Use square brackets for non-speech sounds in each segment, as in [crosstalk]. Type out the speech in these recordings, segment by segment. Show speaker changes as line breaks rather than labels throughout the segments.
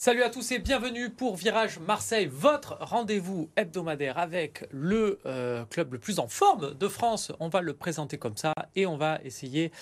Salut à tous et bienvenue pour Virage Marseille, votre rendez-vous hebdomadaire avec le euh, club le plus en forme de France. On va le présenter comme ça et on va essayer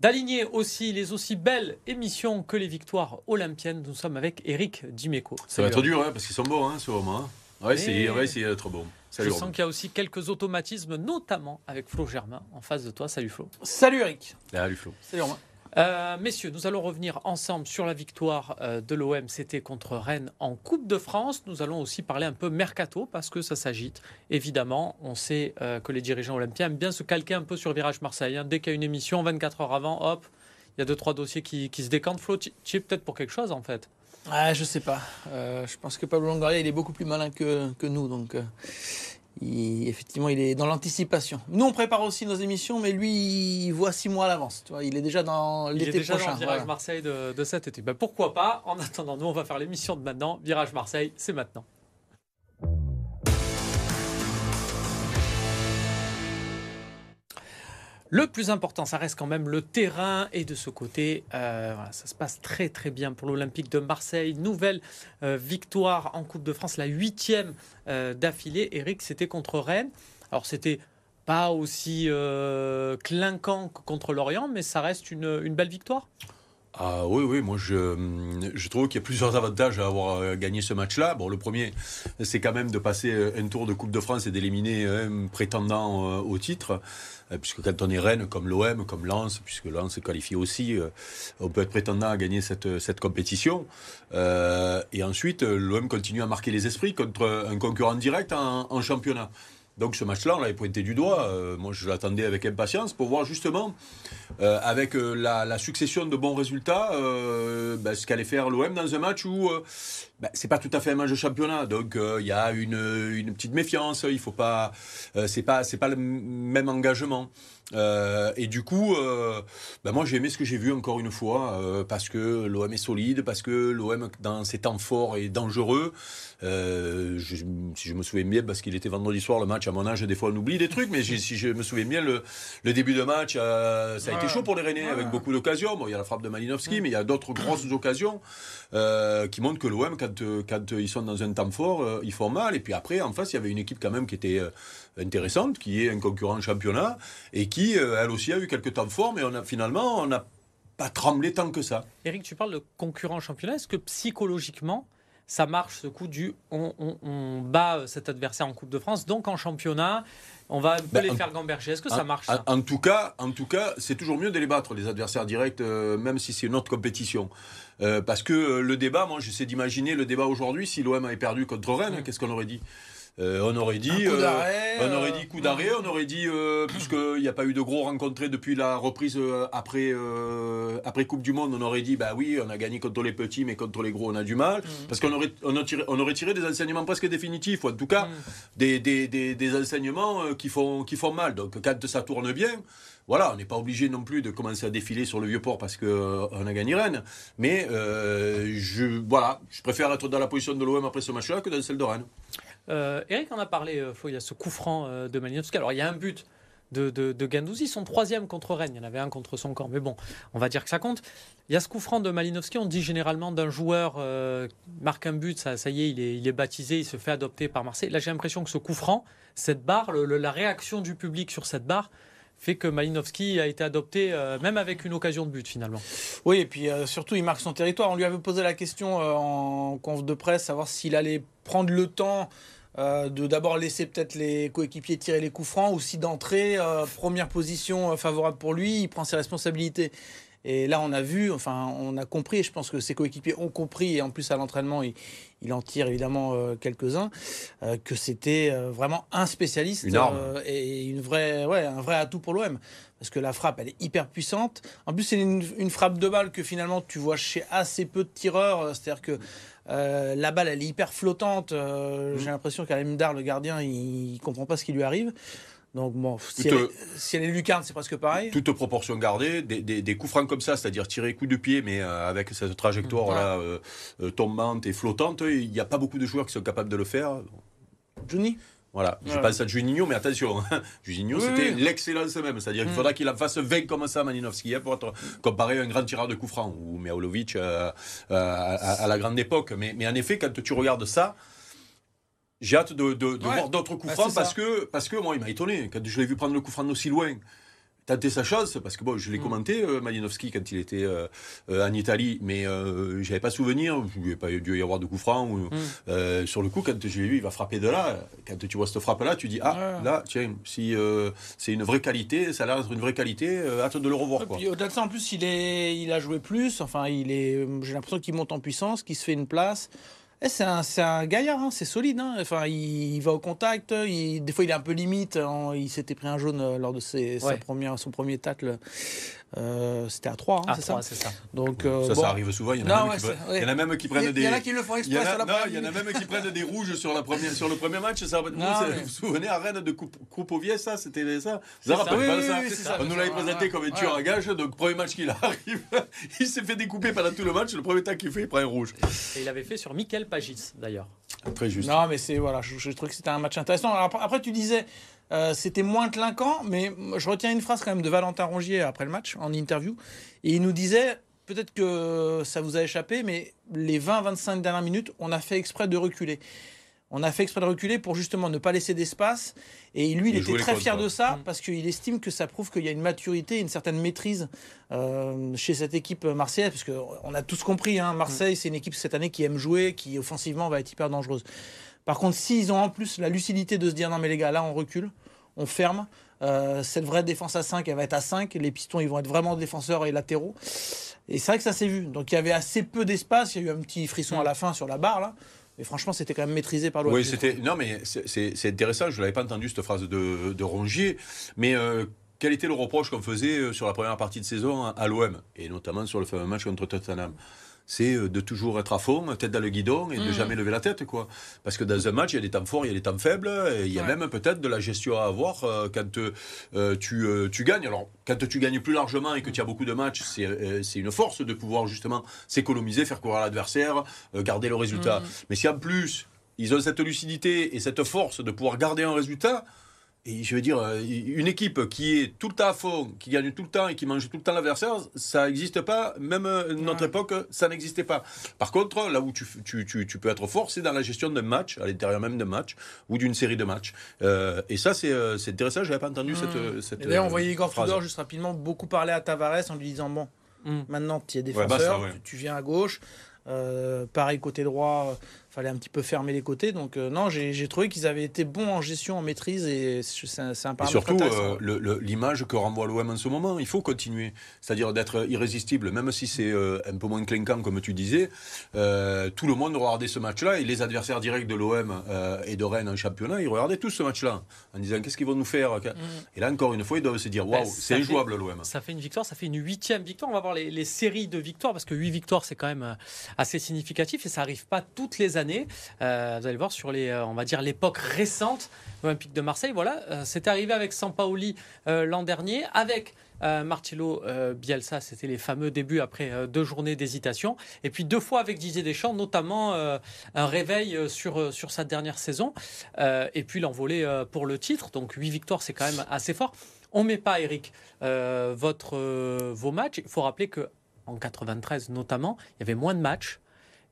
d'aligner aussi les aussi belles émissions que les victoires olympiennes. Nous sommes avec Eric Dimeco.
Ça va être dur hein, parce qu'ils sont beaux hein, ce moment. Hein. Ouais, c'est ouais, trop bon.
Je sens qu'il y a aussi quelques automatismes, notamment avec Flo Germain en face de toi. Salut Flo.
Salut Eric.
Salut Flo.
Salut Romain.
Euh, messieurs, nous allons revenir ensemble sur la victoire euh, de l'OM, c'était contre Rennes en Coupe de France. Nous allons aussi parler un peu mercato parce que ça s'agite. Évidemment, on sait euh, que les dirigeants olympiens aiment bien se calquer un peu sur Virage Marseille. Hein. Dès qu'il y a une émission, 24 heures avant, hop, il y a deux trois dossiers qui, se décantent. Flo, tu es peut-être pour quelque chose en fait.
Ah, je sais pas. je pense que Pablo Longoria, il est beaucoup plus malin que, que nous, donc effectivement, il est dans l'anticipation. Nous, on prépare aussi nos émissions, mais lui, il voit six mois à l'avance. Il est déjà dans l'été prochain.
Dans le Virage Marseille de, de, cet été. Ben, pourquoi pas En attendant, nous, on va faire l'émission de maintenant. Virage Marseille, c'est maintenant. Le plus important, ça reste quand même le terrain. Et de ce côté, euh, ça se passe très très bien pour l'Olympique de Marseille. Nouvelle euh, victoire en Coupe de France, la huitième euh, d'affilée. Eric, c'était contre Rennes. Alors c'était pas aussi clinquant que contre Lorient, mais ça reste une, une belle victoire.
Ah oui, oui, moi je, trouve qu'il y a plusieurs avantages à avoir gagné ce match-là. Bon, le premier, c'est quand même de passer un tour de Coupe de France et d'éliminer un prétendant au titre. Euh, puisque quand on est Rennes, comme l'OM, comme Lens, puisque Lens est qualifié aussi, euh, on peut être prétendant à gagner cette, compétition. Euh, et ensuite, l'OM continue à marquer les esprits contre un concurrent direct en championnat. Donc ce match-là, on l'avait pointé du doigt. Euh, moi, je l'attendais avec impatience pour voir justement, euh, avec euh, la, succession de bons résultats, ben, ce qu'allait faire l'OM dans un match où ben, c'est pas tout à fait un match de championnat. Donc il y a une, petite méfiance. Il faut pas, c'est pas le même engagement. Euh, et du coup, euh, ben moi j'ai aimé ce que j'ai vu encore une fois, euh, parce que l'OM est solide, parce que l'OM dans ses temps forts est dangereux. Je, si je me souviens bien, parce qu'il était vendredi soir le match, à mon âge des fois on oublie des trucs, mais si je me souviens bien, le, le début de match, ça a été chaud pour les Rennais, avec beaucoup d'occasions. Bon, il y a la frappe de Malinowski, mais il y a d'autres grosses occasions qui montrent que l'OM, quand, quand ils sont dans un temps fort, ils font mal. Et puis après, en face, il y avait une équipe quand même qui était intéressante, qui est un concurrent championnat, et qui, euh, elle aussi, a eu quelques temps forts, mais on a, finalement, on n'a pas tremblé tant que ça.
Eric, tu parles de concurrent championnat. Est-ce que psychologiquement, ça marche ce coup du on, bat cet adversaire en Coupe de France, donc en championnat, on va ben, les faire gamberger. Est-ce que ça marche
en, tout cas, en tout cas, c'est toujours mieux de les battre les adversaires directs, euh, même si c'est une autre compétition. Euh, parce que le débat, moi, j'essaie d'imaginer le débat aujourd'hui. Si l'OM avait perdu contre Rennes, qu'est-ce qu'on aurait dit? Euh, on aurait dit,
coup
euh, on aurait dit coup d'arrêt, on aurait dit
euh,
puisqu'il n'y a pas eu de gros rencontrés depuis la reprise après après Coupe du Monde, on aurait dit bah oui, on a gagné contre les petits, mais contre les gros on a du mal, mm. parce qu'on aurait on, tiré, on aurait tiré des enseignements presque définitifs, ou en tout cas mm. des, des, des, enseignements qui font qui font mal. Donc quand ça tourne bien, voilà, on n'est pas obligé non plus de commencer à défiler sur le vieux port parce qu'on on a gagné Rennes. Mais je, voilà, je préfère être dans la position de l'OM après ce match-là que dans celle de Rennes.
Euh, Eric en a parlé, euh, il y a ce coup franc euh, de Malinowski. Alors il y a un but de, de, Gandouzi, son troisième contre Rennes. Il y en avait un contre son camp, mais bon, on va dire que ça compte. Il y a ce coup franc de Malinowski. On dit généralement d'un joueur marque un but, ça, y est, il est baptisé, il se fait adopter par Marseille. Là, j'ai l'impression que ce coup franc, cette barre, la réaction du public sur cette barre, fait que Malinowski a été adopté même avec une occasion de but finalement.
Oui, et puis surtout il marque son territoire. On lui avait posé la question en conf de presse, savoir s'il allait prendre le temps euh, de d'abord laisser peut-être les coéquipiers tirer les coups francs ou si d'entrée, euh, première position euh, favorable pour lui, il prend ses responsabilités. Et là, on a vu, enfin, on a compris, et je pense que ses coéquipiers ont compris, et en plus à l'entraînement, il, en tire évidemment quelques-uns, que c'était vraiment un spécialiste et une vraie, ouais, un vrai atout pour l'OM. Parce que la frappe, elle est hyper puissante. En plus, c'est une, une, frappe de balle que finalement tu vois chez assez peu de tireurs. C'est-à-dire que euh, la balle, elle est hyper flottante. Euh, mm. J'ai l'impression qu'Alemdar, le gardien, il comprend pas ce qui lui arrive. Donc bon, si, elle, est lucarne, c'est presque pareil.
Toute proportion gardée, des, coups francs comme ça, c'est-à-dire tirer coup de pied, mais euh, avec cette trajectoire là tombante et flottante, il n'y a pas beaucoup de joueurs qui sont capables de le faire.
Johnny?
Voilà, je pense à Juninho, mais attention, hein, [laughs] Juninho,
Oui,
c'était
oui.
l'excellence même. C'est-à-dire qu'il
Mm.
faudra qu'il en fasse 20 comme ça, Malinowski, hein, pour être comparé à un grand tireur de coups francs, ou Mihailovic euh, euh, à, à la grande époque. Mais, mais en effet, quand tu regardes ça, j'ai hâte de, de- de
Ouais.
voir d'autres coups
Bah,
francs
ça.
parce que, parce que moi, il m'a étonné. Quand je l'ai vu prendre le coup franc d'aussi loin, tenter sa chance, parce que bon, je l'ai
Mm.
commenté, euh, Malinowski, quand il était euh, euh, en Italie, mais euh, j'avais pas souvenir, il n'y avait pas dû y avoir de coup franc. ou-
Mm.
sur le coup, quand je l'ai vu, il va frapper de là. Quand tu vois cette frappe-là, tu dis, ah,
Ouais.
là, tiens, si c'est une vraie qualité, ça a l'air d'être une vraie qualité, hâte de le revoir.
Et
Quoi.
puis au-delà de ça, en plus, il, est, il a joué plus. Enfin, il est, j'ai l'impression qu'il monte en puissance, qu'il se fait une place. Eh, c'est un, c'est un gaillard, hein, c'est solide. hein. Enfin, il, il va au contact. Il, des fois, il est un peu limite. hein. Il s'était pris un jaune euh, lors de ses, sa première, son premier tacle. Euh, C'était à 3,
À
c'est
trois,
ça
c'est ça.
Donc, euh,
ça,
bon.
ça arrive souvent. Il y en a,
Non,
même,
ouais,
qui, prennent- il y en a même qui
Il y,
prennent
il
des.
y en a qui le font
Il y, en
exprès
a,
sur la
non,
première
il y en a
minute.
même qui prennent des rouges sur, la première, sur le premier match. Ça, vous,
Non,
vous
mais-
vous souvenez à Rennes de Krupovier, ça C'était ça
C'est
Vous
ça.
vous rappelez
Oui,
pas
oui,
ça
oui, c'est ça.
On nous l'avait présenté comme un tueur à gage. Donc, premier match qu'il [laughs] arrive, il s'est fait découper pendant tout le match. Le premier temps qu'il fait, il prend un rouge.
Et il avait fait sur Michael Pagis, d'ailleurs.
Très juste.
Non, mais c'est voilà, je, je trouve que c'était un match intéressant. Après, tu disais, euh, c'était moins clinquant, mais je retiens une phrase quand même de Valentin Rongier après le match en interview, et il nous disait, peut-être que ça vous a échappé, mais les 20-25 dernières minutes, on a fait exprès de reculer. On a fait exprès de reculer pour justement ne pas laisser d'espace. Et lui, il
Et
était très fier de ça
Mm.
parce qu'il estime que ça prouve qu'il y a une maturité, une certaine maîtrise euh, chez cette équipe marseillaise. Parce qu'on a tous compris, hein, Marseille, c'est une équipe cette année qui aime jouer, qui offensivement va être hyper dangereuse. Par contre, s'ils ont en plus la lucidité de se dire non, mais les gars, là, on recule, on ferme. euh, cette vraie défense à 5, elle va être à 5. Les pistons, ils vont être vraiment défenseurs et latéraux. Et c'est vrai que ça s'est vu. Donc il y avait assez peu d'espace. Il y a eu un petit frisson à la fin sur la barre, là. Mais franchement, c'était quand même maîtrisé par l'OM.
Oui, c'était. Non, mais c'est- intéressant. Je l'avais pas entendu cette phrase de, de Rongier. Mais euh, quel était le reproche qu'on faisait euh, sur la première partie de saison à, à l'OM et notamment sur le fameux match contre Tottenham c'est euh, de toujours être à fond, tête dans le guidon et de
Mhm.
jamais lever la tête, quoi. Parce que dans un match, il y a des temps forts, il y a des temps faibles, et il y a
Ouais.
même peut-être de la gestion à avoir euh, quand euh, tu, euh, tu gagnes. Alors, quand tu gagnes plus largement et que tu as beaucoup de matchs, c'est c'est une force de pouvoir justement s'économiser, faire courir l'adversaire, garder le résultat.
Mhm.
Mais si en plus, ils ont cette lucidité et cette force de pouvoir garder un résultat, et je veux dire, euh, une équipe qui est tout le temps à fond, qui gagne tout le temps et qui mange tout le temps l'adversaire, ça n'existe pas. Même euh, notre
Ouais.
époque, ça n'existait pas. Par contre, là où tu, tu, tu, tu peux être fort, c'est dans la gestion d'un match, à l'intérieur même d'un match, ou d'une série de matchs. Euh, et ça, c'est intéressant, je n'avais pas entendu cette, cette.
Et D'ailleurs, on voyait Igor. Tudor juste rapidement beaucoup parler à Tavares en lui disant Bon,
Mm.
maintenant tu es
bah,
défenseur,
ça, ouais.
tu, tu viens à gauche. Euh, pareil, côté droit, euh, fallait un petit peu fermer les côtés. Donc, euh, non, j'ai trouvé qu'ils avaient été bons en gestion, en maîtrise. Et c'est c'est un, c'est
Et
paramètre
surtout, euh, l'image que renvoie l'OM en ce moment, il faut continuer. C'est-à-dire d'être irrésistible, même si c'est euh, un peu moins clinquant, comme tu disais. Euh, tout le monde regardait ce match-là et les adversaires directs de l'OM euh, et de Rennes en championnat, ils regardaient tous ce match-là en disant qu'est-ce qu'ils vont nous faire.
Mm.
Et là, encore une fois, ils doivent se dire waouh,
ça
c'est
fait-
injouable l'OM.
Ça fait une victoire, ça fait une huitième victoire. On va voir les, les séries de victoires parce que huit victoires, c'est quand même assez significatif et ça arrive pas toutes les Euh, vous allez voir sur les, euh, on va dire l'époque récente olympique de Marseille. Voilà, euh, c'était arrivé avec Sampaoli l'an dernier, avec euh, Bielsa, c'était les fameux débuts après deux journées d'hésitation, et puis deux fois avec Didier Deschamps, notamment un réveil sur sur sa dernière saison, et puis l'envolée pour le titre. Donc huit victoires, c'est quand même assez fort. On met pas, Eric, votre, vos matchs. Il faut rappeler que en 93 notamment, il y avait moins de matchs.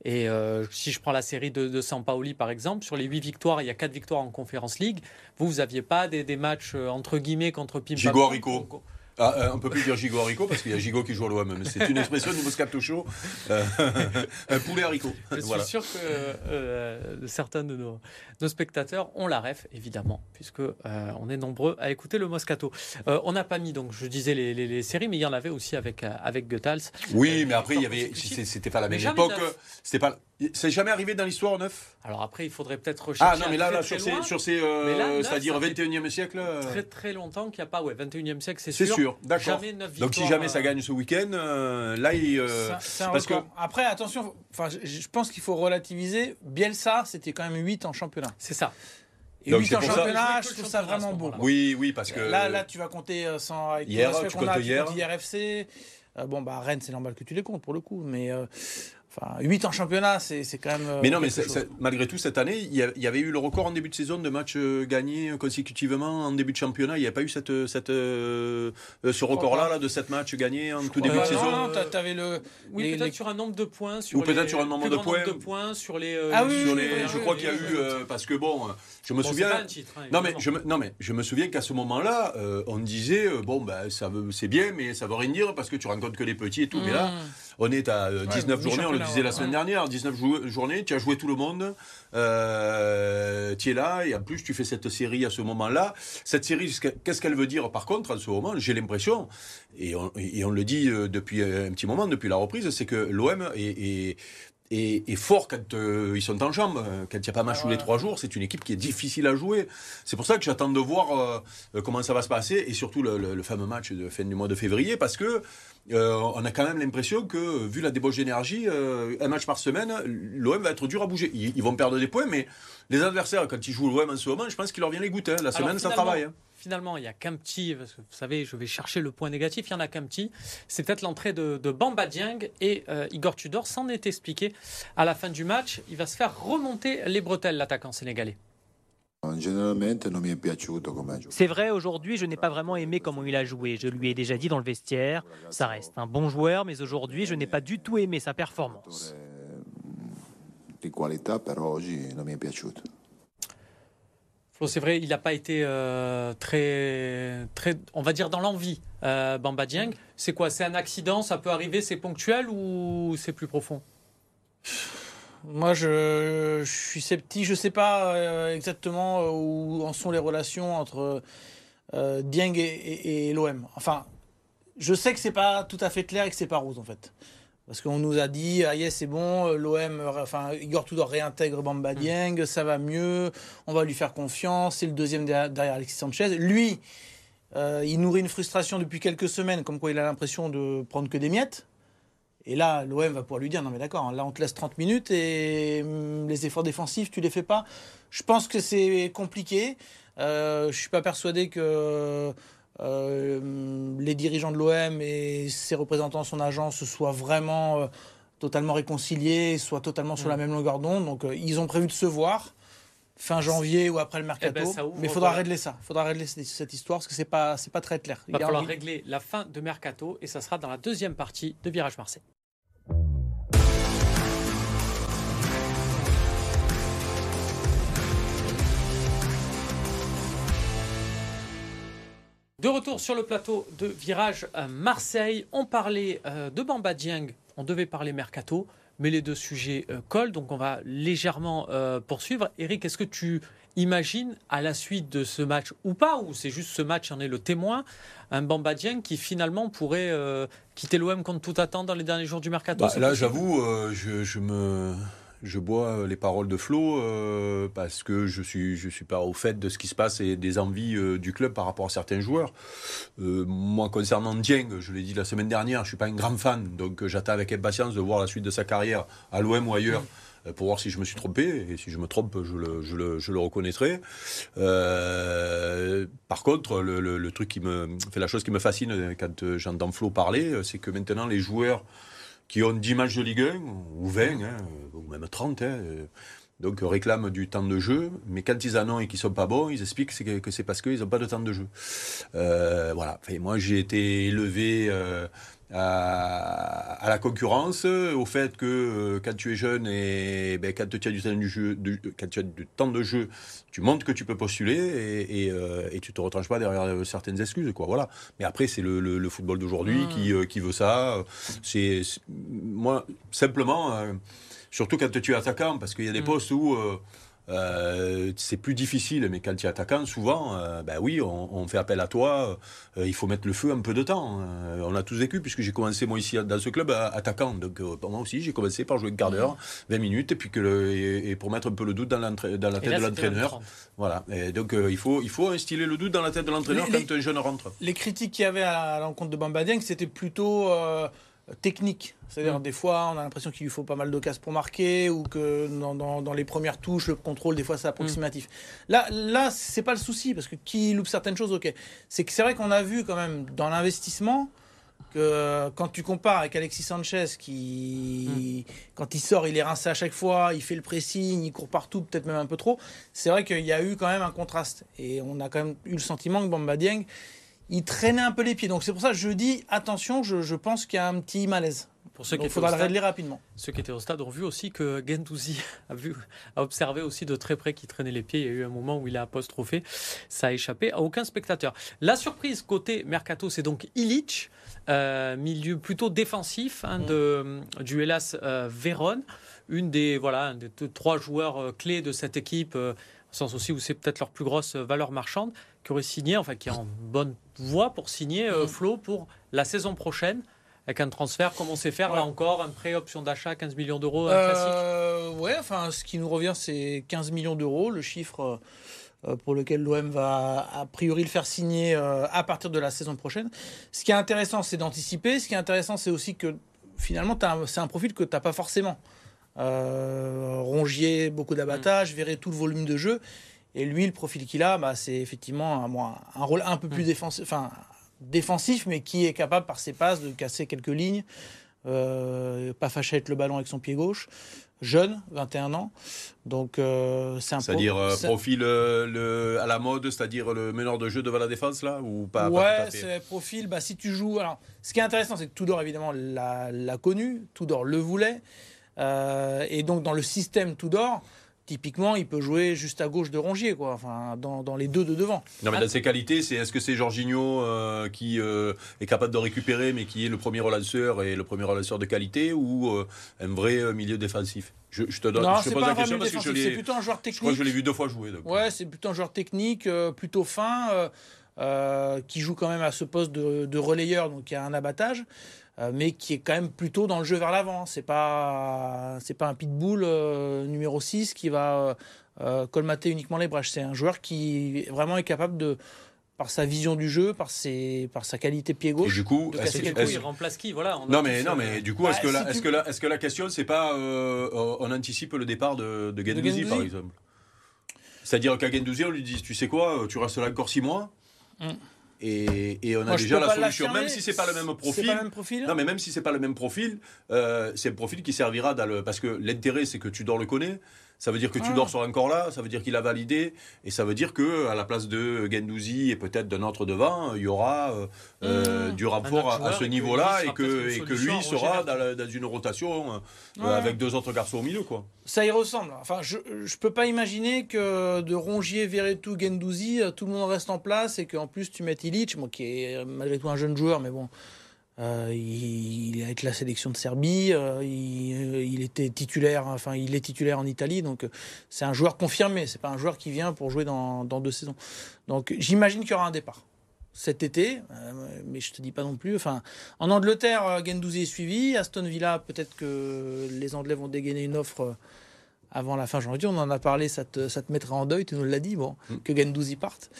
Et euh, si je prends la série de, de Sampaoli par exemple, sur les 8 victoires, il y a 4 victoires en Conference League. Vous, vous n'aviez pas des, des matchs euh, entre guillemets contre Pim Pam.
Haricot. Ah, euh, on peut plus dire gigot haricot parce qu'il y a gigot qui joue à l'OM. Mais c'est une expression du Moscato Show. Euh, [laughs] un poulet haricot.
Je suis
Voilà.
sûr que euh, certains de nos, nos spectateurs ont la ref, évidemment, puisque euh, on est nombreux à écouter le Moscato. On n'a pas mis, donc, je disais les, les- les séries, mais il y en avait aussi avec, avec Goethals.
Oui, mais après, il y avait, c'était pas la même époque. C'était pas, c'est jamais arrivé dans l'histoire neuf?
Alors après, il faudrait peut-être rechercher.
Ah non, mais là, sur ces, sur c'est-à-dire
ça fait
21e siècle.
Très très longtemps qu'il n'y a pas, ouais, 21e siècle, c'est
C'est
sûr.
Sûr, d'accord. Donc si jamais ça
euh,
gagne ce week-end, euh, là, il, euh, parce que
record. Après, attention, enfin, je, je pense qu'il faut relativiser. Bielsa, c'était quand même 8 en championnat.
C'est ça.
Et
Donc,
8
c'est
en championnat,
que
je trouve ça vraiment beau.
oui, oui, parce que
Là, là, tu vas compter sans avec
Hier, tu
qu'on a,
comptes
tu
hier.
comptes hier FC. Euh, bon, bah Rennes, c'est normal que tu les comptes pour le coup, mais euh, Enfin, 8 en championnat, c'est quand même. Euh,
mais non, mais malgré tout, cette année, il y, avait eu le record en début de saison de matchs euh, gagnés consécutivement en début de championnat. Il n'y a pas eu cette, cette, euh, ce record-là là, de 7 matchs gagnés en tout début de saison.
Non, tu avais le.
Oui, peut-être sur un nombre de points. Sur
Ou peut-être sur un nombre de points.
de points. sur les.
ah oui,
sur les, je crois qu'il y a eu. parce que bon, je me souviens. Pas un titre, hein, non, mais je me, non, mais je me souviens qu'à ce moment-là, on disait bon, ben, ça c'est bien, mais ça veut rien dire parce que tu rencontres que les petits et tout. Mais là, mmh. on est à 19 journées, on le disait la semaine dernière. 19 journées, tu as joué tout le monde, euh, tu es là, et en plus tu fais cette série à ce moment-là. Cette série, qu'est-ce qu'elle veut dire? Par contre en ce moment J'ai l'impression, et on, le dit euh, depuis un petit moment, depuis la reprise, c'est que l'OM est, est fort quand euh, ils sont en jambes. Quand il n'y a pas match tous les trois jours, c'est une équipe qui est difficile à jouer. C'est pour ça que j'attends de voir comment ça va se passer et surtout le, le, fameux match de fin du mois de février parce que euh, on a quand même l'impression que, vu la débauche d'énergie, euh, un match par semaine, l'OM va être dur à bouger. Ils, vont perdre des points, mais les adversaires, quand ils jouent l'OM en ce moment, je pense qu'il leur vient les gouttes. Hein. La semaine, ça travaille. Hein.
Finalement, il n'y a qu'un petit, parce que vous savez, je vais chercher le point négatif, il n'y en a qu'un petit. C'est peut-être l'entrée de, Bamba Dieng et euh, Igor Tudor s'en est expliqué à la fin du match. Il va se faire remonter les bretelles, l'attaquant sénégalais.
C'est vrai, aujourd'hui, je n'ai pas vraiment aimé comment il a joué. Je lui ai déjà dit dans le vestiaire, ça reste un bon joueur, mais aujourd'hui, je n'ai pas du tout aimé sa performance.
C'est vrai, il n'a pas été euh, très, très, on va dire, dans l'envie, euh, Bamba Dieng. C'est quoi? C'est un accident Ça peut arriver C'est ponctuel ou c'est plus profond?
Moi, je, suis sceptique. Je ne sais pas euh, exactement où en sont les relations entre euh, Dieng et, l'OM. Enfin, je sais que c'est pas tout à fait clair et que c'est pas rose en fait. Parce qu'on nous a dit, ah yes, c'est bon, l'OM, enfin, Igor Tudor réintègre Bamba mm. Dieng, ça va mieux, on va lui faire confiance, c'est le deuxième derrière, Alexis Sanchez. Lui, il nourrit une frustration depuis quelques semaines, comme quoi il a l'impression de prendre que des miettes. Et là, l'OM va pouvoir lui dire non mais d'accord, là on te laisse 30 minutes et hum, les efforts défensifs, tu les fais pas. Je pense que c'est compliqué. Euh, je suis pas persuadé que euh, les dirigeants de l'OM et ses représentants, son agent, se soient vraiment euh, totalement réconciliés, soient totalement sur la mm. même longueur d'onde. Donc euh, ils ont prévu de se voir fin janvier ou après le mercato. Eh ben, mais il faudra régler ça. Il faudra régler cette histoire parce que c'est pas c'est pas très clair.
Il va falloir régler la fin de mercato et ça sera dans la deuxième partie de Virage Marseille. De retour sur le plateau de Virage Marseille, on parlait euh, de Bamba Dieng, on devait parler mercato, mais les deux sujets euh, collent, donc on va légèrement euh, poursuivre. Eric, est-ce que tu imagines à la suite de ce match ou pas, ou c'est juste ce match en est le témoin, un Bamba Dieng qui finalement pourrait quitter l'OM contre toute attente dans les derniers jours du mercato?
Bah, Là, j'avoue, je, me je bois les paroles de Flo euh, parce que je suis je suis pas au fait de ce qui se passe et des envies euh, du club par rapport à certains joueurs. Euh, moi concernant Dieng, je l'ai dit la semaine dernière, je suis pas un grand fan, donc j'attends avec impatience de voir la suite de sa carrière à l'OM ou ailleurs. Pour voir si je me suis trompé, et si je me trompe, je le, je le, je le reconnaîtrai. par contre, le, le, le, truc qui me fait la chose qui me fascine quand j'entends Flo parler, c'est que maintenant les joueurs qui ont 10 matchs de Ligue 1, ou 20, hein, ou même 30, hein, donc réclament du temps de jeu, mais quand ils en ont et qu'ils sont pas bons, ils expliquent que c'est parce qu'ils n'ont pas de temps de jeu. Euh, voilà. moi, j'ai été élevé euh, à, la concurrence, au fait que euh, quand tu es jeune et ben, quand tu as du temps, du jeu, quand tu as du temps de jeu, tu montres que tu peux postuler et, et, euh, et tu te retranches pas derrière certaines excuses. Quoi, voilà. Mais après, c'est le, le, football d'aujourd'hui mmh. qui, euh, qui, veut ça. C'est moi simplement, surtout quand tu es attaquant, parce qu'il y a des mmh. postes où euh, c'est plus difficile, mais quand tu es attaquant, souvent, euh, ben oui, on, fait appel à toi. Euh, il faut mettre le feu un peu de temps. on a tous vécu, puisque j'ai commencé moi ici dans ce club attaquant. Donc moi aussi, j'ai commencé par jouer une quart d'heure, 20 minutes, et puis que le, et, pour mettre un peu le doute dans, dans la tête de l'entraîneur. Voilà. Et donc il faut il faut instiller le doute dans la tête de l'entraîneur quand un jeune rentre.
Les critiques qu'il y avait à l'encontre de Bamba c'était plutôt technique. C'est-à-dire, mm. des fois, on a l'impression qu'il lui faut pas mal d'occasions pour marquer, ou que dans, les premières touches, le contrôle, des fois, c'est approximatif. Mm. Là, là c'est pas le souci, parce que qui loupe certaines choses, ok. C'est que c'est vrai qu'on a vu quand même, dans l'investissement, que quand tu compares avec Alexis Sanchez, qui, quand il sort, il est rincé à chaque fois, il fait le pressing, il court partout, peut-être même un peu trop. C'est vrai qu'il y a eu quand même un contraste. Et on a quand même eu le sentiment que Bamba Dieng, il traînait un peu les pieds. Donc c'est pour ça que je dis, attention, je, je pense qu'il y a un petit malaise.
Pour ceux qui
Il
étaient
faudra
au
le
stade-
régler rapidement.
Ceux qui étaient au stade ont vu aussi que Gendouzi [laughs] a, vu, a observé aussi de très près qu'il traînait les pieds. Il y a eu un moment où il a apostrophé. Ça a échappé à aucun spectateur. La surprise côté Mercato, c'est donc Illich, euh, milieu plutôt défensif hein, de, du Hellas euh, Vérone. Une des, voilà, un des deux- trois joueurs euh, clés de cette équipe, euh, sens aussi où c'est peut-être leur plus grosse euh, valeur marchande, qui aurait signé, enfin qui est en bonne voie pour signer euh, Flo pour la saison prochaine. Avec un transfert, comme on sait faire là encore, un prêt option d'achat 15 millions d'euros, classique.
Euh, ouais, enfin, ce qui nous revient, c'est 15 millions d'euros, le chiffre euh, pour lequel l'OM va a priori le faire signer à partir de la saison prochaine. Ce qui est intéressant, c'est d'anticiper. Ce qui est intéressant, c'est aussi que finalement, c'est un profil que tu n'as pas forcément. Euh, Rongier, beaucoup d'abattage, verrait tout le volume de jeu. Et lui, le profil qu'il a, bah, c'est effectivement un, rôle un peu plus défensif, enfin, défensif, mais qui est capable par ses passes de casser quelques lignes. Euh, pas fâché avec le ballon avec son pied gauche. Jeune, 21 ans. Donc, euh, c'est un
C'est-à-dire euh, profil euh, le, à la mode, c'est-à-dire le meneur de jeu devant la défense, là Ou pas,
ouais, c'est profil. Bah, si tu joues. Alors, ce qui est intéressant, c'est que Tudor, évidemment, l'a l'a connu. Tudor le voulait. Euh, et donc, dans le système Tudor, typiquement, il peut jouer juste à gauche de Rongier, quoi. Enfin, dans, dans les deux de devant.
Non, mais
Ah.
dans ses qualités, c'est est-ce que c'est Jorginho euh, qui euh, est capable de récupérer, mais qui est le premier relanceur et le premier relanceur de qualité, ou euh, un vrai milieu défensif? Je, je te donne,
non,
je te pose
pas
la question parce que je
défensif, c'est
l'ai,
plutôt un joueur
je crois que
technique.
je l'ai vu deux fois jouer. donc.
Ouais, c'est plutôt un joueur technique, plutôt fin, euh, qui joue quand même à ce poste de, de relayeur, donc il y a un abattage, euh, mais qui est quand même plutôt dans le jeu vers l'avant. C'est pas, c'est pas un pitbull euh, numéro 6 qui va colmater uniquement les brèches. C'est un joueur qui vraiment est capable de, par sa vision du jeu, par, ses, par sa qualité pied
Et
gauche.
du coup,
de
est-ce
casser
coup, il remplace qui voilà, on
non mais non mais du coup est-ce
bah,
que
si
la,
tu-
est-ce que la, est-ce que la question c'est pas euh, on anticipe le départ de, par exemple? C'est-à-dire qu'à Guendouzi on lui dit tu sais quoi tu restes là encore six mois
Mm.
et, et on a
Moi,
déjà la solution même si c'est pas le même profil
pas le même profil
Non, mais même si c'est pas le même profil, euh, c'est un profil qui servira dans le. Parce que l'intérêt, c'est que Tudor le connaît. Ça veut dire que
Ah.
Tudor sera encore là. Ça veut dire qu'il a validé. Et ça veut dire que à la place de Gendouzi et peut-être d'un autre devant, il y aura euh, euh,
Mmh.
du rapport à, ce niveau-là et que, et lui sera dans, la- dans une rotation euh,
Ouais.
avec deux autres garçons au milieu, quoi.
Ça y ressemble. Enfin, je ne peux pas imaginer que de Rongier, Verretou, Gendouzi, euh, tout le monde reste en place et qu'en plus tu mettes Illich, bon, qui est euh, malgré tout un jeune joueur, mais bon, euh, il, il est avec la sélection de Serbie, euh, il, il était titulaire, enfin il est titulaire en Italie, donc euh, c'est un joueur confirmé. C'est pas un joueur qui vient pour jouer dans, dans deux saisons. Donc j'imagine qu'il y aura un départ cet été, euh, mais je te dis pas non plus. Enfin, en Angleterre, Gendouzi est suivi. Aston Villa, peut-être que les Anglais vont dégainer une offre avant la fin janvier. On en a parlé, ça te, ça te mettra en deuil, tu nous l'as dit, bon,
Mm.
que Gendouzi parte.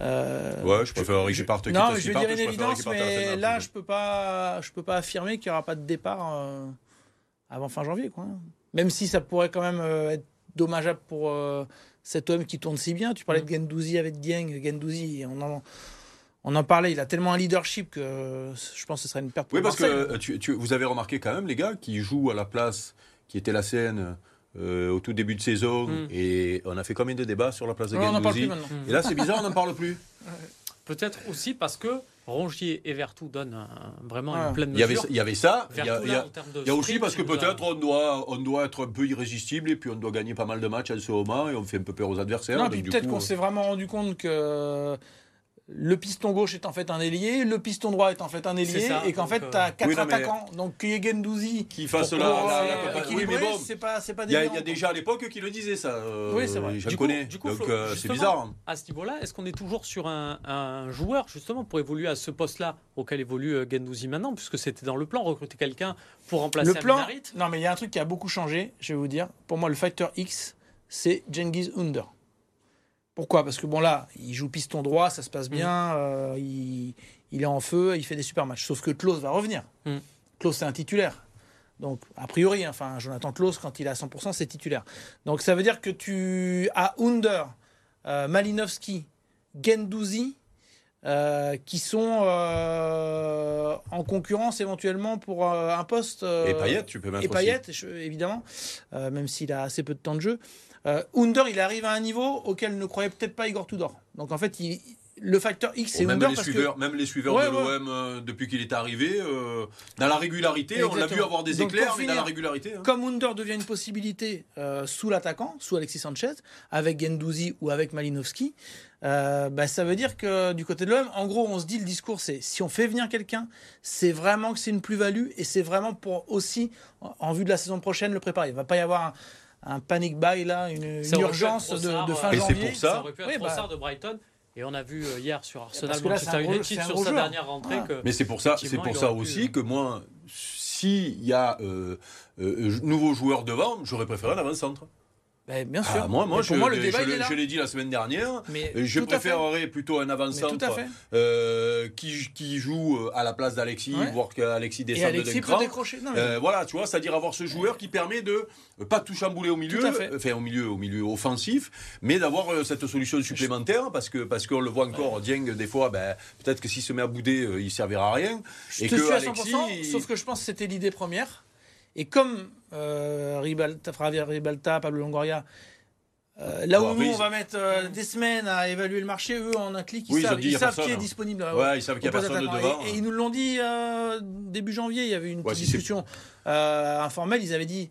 Euh,
Ouais, je préfère qu'il parte.
non, mais je veux dire une évidence, mais là, je peux pas, je peux pas affirmer qu'il n'y aura pas de départ euh, avant fin janvier, quoi. Même si ça pourrait quand même euh, être dommageable pour euh, cet homme qui tourne si bien. Tu parlais
Mm.
de Gendouzi avec Dieng, Gendouzi, on en, on en parlait. Il a tellement un leadership que je pense que ce serait une perte pour
Oui, parce que
Marseille.
tu, tu- vous avez remarqué quand même, les gars, qui jouent à la place qui était la scène euh, au tout début de saison.
Mm.
Et on a fait combien de débats sur la place de
Ouais, on n'en parle plus
Gendouzi
maintenant.
Et là, c'est bizarre, on n'en parle plus. [laughs]
Peut-être aussi parce que Rongier et Vertou donnent un- vraiment
Ouais.
une pleine
Il y avait,
mesure.
il y avait ça. Il y a, il y a-
en termes de
il y a aussi parce que peut-être on doit, on doit être un peu irrésistible et puis on doit gagner pas mal de matchs en ce moment et on fait un peu peur aux adversaires.
Non,
donc
puis
du
peut-être qu'on
euh,
s'est vraiment rendu compte que le piston gauche est en fait un ailier, le piston droit est en fait un ailier,
ça,
et qu'en fait,
euh,
tu as quatre
oui, non, mais-
attaquants. Donc, qu'il y ait Gendouzi
Qui fasse la, la- la- oui, mais bon,
c'est pas, c'est pas
il y, a,
évident,
il y a
quoi.
déjà à l'époque qui le disait ça. euh,
Oui, c'est vrai.
Je
Du
le
coup-
connais.
du coup,
donc euh, c'est bizarre.
À ce niveau-là, est-ce qu'on est toujours sur un, un joueur justement pour évoluer à ce poste-là auquel évolue Gendouzi maintenant, puisque c'était dans le plan recruter quelqu'un pour remplacer
Le plan,
Aminarit
non mais il y a un truc qui a beaucoup changé, je vais vous dire. Pour moi, le facteur X, c'est Genghis Under. Pourquoi? Parce que bon là, il joue piston droit, ça se passe
Mm.
bien, euh, il, il est en feu, il fait des super matchs. Sauf que Klaus va revenir.
Mm.
Klaus, c'est un titulaire. Donc, a priori, hein, enfin, Jonathan Klaus, quand il est à 100%, c'est titulaire. Donc, ça veut dire que tu as Under, euh, Malinowski, Gendouzi, euh, qui sont en concurrence éventuellement pour un poste.
Et Payet, tu peux mettre
et. Payet, évidemment, même s'il a assez peu de temps de jeu. Euh, Under, il arrive à un niveau auquel ne croyait peut-être pas Igor Tudor. Donc en fait, il- le facteur X, c'est
Même
Under
les,
parce
suiveurs, même les suiveurs
Ouais,
de
ouais.
l'OM euh, depuis qu'il est arrivé, euh, dans la régularité, on l'a vu avoir des
Donc,
éclairs,
pour
mais dans
finir,
la régularité. hein.
que comme Under devient une possibilité euh, sous l'attaquant, sous Alexis Sanchez, avec Gendouzi ou avec Malinowski, euh, bah, ça veut dire que du côté de l'OM, en gros, on se dit le discours, c'est si on fait venir quelqu'un, c'est vraiment que c'est une plus-value et c'est vraiment pour aussi, en, en vue de la saison prochaine, le préparer. Il va pas y avoir un, un panic buy là, une, urgence de, fin
euh,
Et c'est
janvier.
pour ça-
Ça aurait pu être
Oui, bah,
de Brighton. Et on a vu euh, hier sur Arsenal Manchester United sur sa
joueur.
dernière rentrée que
Mais c'est pour ça, c'est pour ça
pu,
aussi
euh,
que moi, s'il y a euh, euh, nouveau joueur devant, j'aurais préféré un avant-centre.
Bah, bien sûr.
Ah, moi, moi, je,
pour moi, le débat,
je l'ai dit la semaine dernière.
Mais
euh, Je préférerais plutôt un avant-centre euh, qui, qui joue euh, à la place d'Alexis,
Ouais.
voire qu'Alexis descende
Alexis
d'un cran.
décrocher. Non, mais-
Euh, voilà, tu vois, c'est-à-dire avoir ce joueur qui permet de pas tout chambouler au milieu, enfin au milieu, au milieu offensif, mais d'avoir euh, cette solution supplémentaire parce que parce qu'on le voit encore, Dieng des fois, ben, peut-être que s'il se met à bouder, il servira à rien.
Je
Et
te
que
suis à
Alexis,
100%,
il-
sauf que je pense que c'était l'idée première. Et comme Ribalta, Javier Ribalta, Pablo Longoria, euh, là
Bon,
où nous,
ils-
on va mettre euh, des semaines à évaluer le marché, eux, en un clic, ils
Oui,
savent, qui est
hein.
disponible. euh,
Ouais, ils savent qu'il n'y a personne de devant.
Et, et ils nous l'ont dit euh, début janvier, il y avait une
Ouais,
petite
si c'est-
discussion euh, informelle, ils avaient dit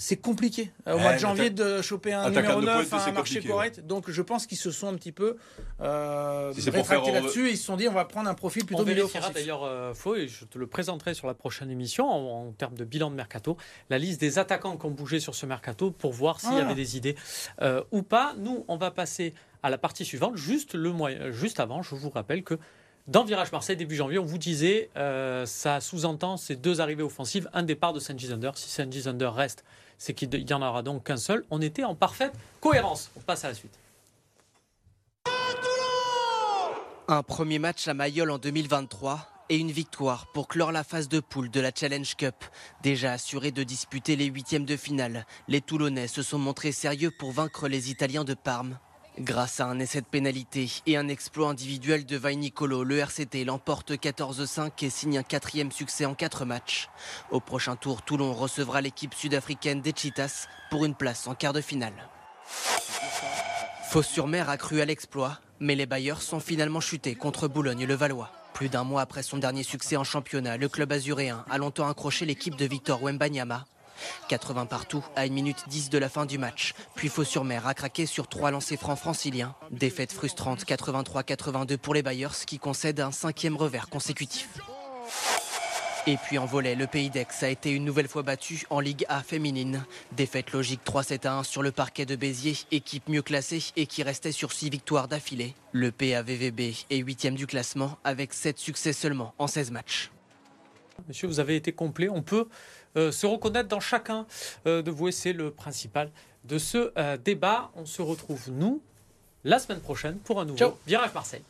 c'est compliqué euh, au
Ouais,
mois de janvier de choper un numéro
de
9
pointe,
à un marché correct. Donc je pense qu'ils se sont un petit peu euh,
Si
rétractés
faire-
là-dessus ils se sont dit on va prendre un profil plutôt
on
milieu offensif.
d'ailleurs euh, Flo, et je te le présenterai sur la prochaine émission en, en termes de bilan de mercato, la liste des attaquants qui ont bougé sur ce mercato pour voir s'il y
Ah.
avait des idées euh, ou pas. Nous, on va passer à la partie suivante. Juste, le moyen, juste avant, je vous rappelle que dans Virage Marseille, début janvier, on vous disait, euh, ça sous-entend ces deux arrivées offensives, un départ de Sanji Zander. Si Sanji Zander reste, c'est qu'il n'y en aura donc qu'un seul. On était en parfaite cohérence. On passe à la suite.
Un premier match à Mayol en 2023 et une victoire pour clore la phase de poule de la Challenge Cup. Déjà assurés de disputer les huitièmes de finale, les Toulonnais se sont montrés sérieux pour vaincre les Italiens de Parme. Grâce à un essai de pénalité et un exploit individuel de Vainicolo, le RCT l'emporte 14-5 et signe un quatrième succès en quatre matchs. Au prochain tour, Toulon recevra l'équipe sud-africaine des Cheetahs pour une place en quart de finale. Fos-sur-Mer a cru à l'exploit, mais les Bayers sont finalement chutés contre Boulogne-le-Valois. Plus d'un mois après son dernier succès en championnat, le club azuréen a longtemps accroché l'équipe de Victor Wembanyama. 80 partout à 1 minute 10 de la fin du match. Puis Fos-sur-Mer a craqué sur trois lancers francs franciliens. Défaite frustrante 83-82 pour les Bayers qui concèdent un cinquième revers consécutif. Et puis en volet, le Pays d'Aix a été une nouvelle fois battu en Ligue A féminine. Défaite logique 3-7 à 1 sur le parquet de Béziers, équipe mieux classée et qui restait sur 6 victoires d'affilée. Le PAVVB est 8 du classement avec 7 succès seulement en 16 matchs.
Monsieur, vous avez été complet. On peut euh, se reconnaître dans chacun euh, de vous. Et c'est le principal de ce euh, débat. On se retrouve, nous, la semaine prochaine pour un nouveau
Ciao.
Virage Marseille.